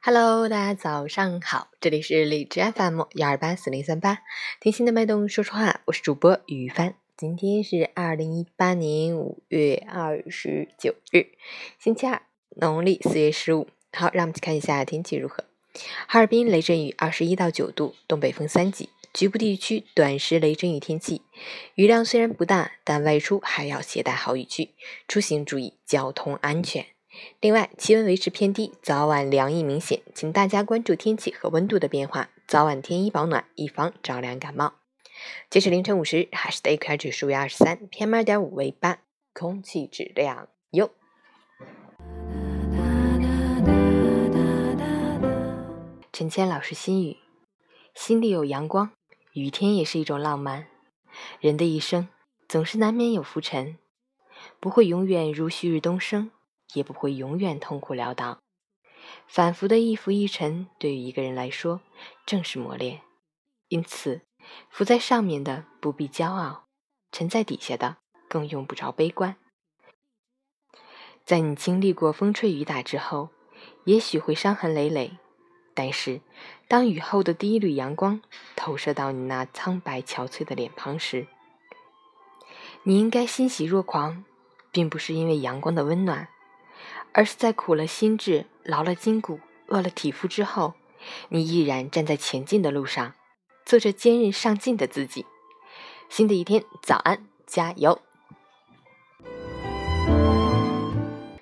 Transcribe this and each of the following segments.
Hello，大家早上好，这里是荔枝 FM 幺二八四零三八，听心的脉动说说话，我是主播雨帆。今天是二零一八年五月二十九日，星期二，农历四月十五。好，让我们去看一下天气如何。哈尔滨雷阵雨二十一到九度，东北风三级，局部地区短时雷阵雨天气，雨量虽然不大，但外出还要携带好雨具，出行注意交通安全。另外，气温维持偏低，早晚凉意明显，请大家关注天气和温度的变化，早晚添衣保暖，以防着凉感冒。截止凌晨五时，海市的 AQI 指数为二十三，PM 二点五为八，空气质量优。陈谦老师心语：心里有阳光，雨天也是一种浪漫。人的一生总是难免有浮沉，不会永远如旭日东升。也不会永远痛苦潦倒，反复的一浮一沉，对于一个人来说正是磨练。因此，浮在上面的不必骄傲，沉在底下的更用不着悲观。在你经历过风吹雨打之后，也许会伤痕累累，但是当雨后的第一缕阳光投射到你那苍白憔悴的脸庞时，你应该欣喜若狂，并不是因为阳光的温暖。而是在苦了心智、劳了筋骨、饿了体肤之后，你依然站在前进的路上，做着坚韧上进的自己。新的一天，早安，加油！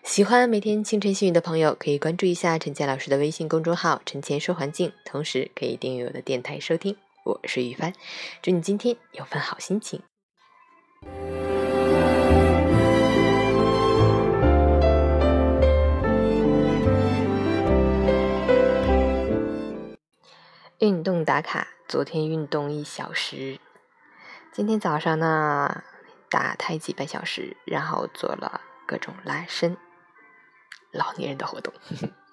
喜欢每天清晨幸运的朋友，可以关注一下陈倩老师的微信公众号“陈倩说环境”，同时可以订阅我的电台收听。我是雨帆，祝你今天有份好心情。运动打卡，昨天运动一小时，今天早上呢打太极半小时，然后做了各种拉伸，老年人的活动。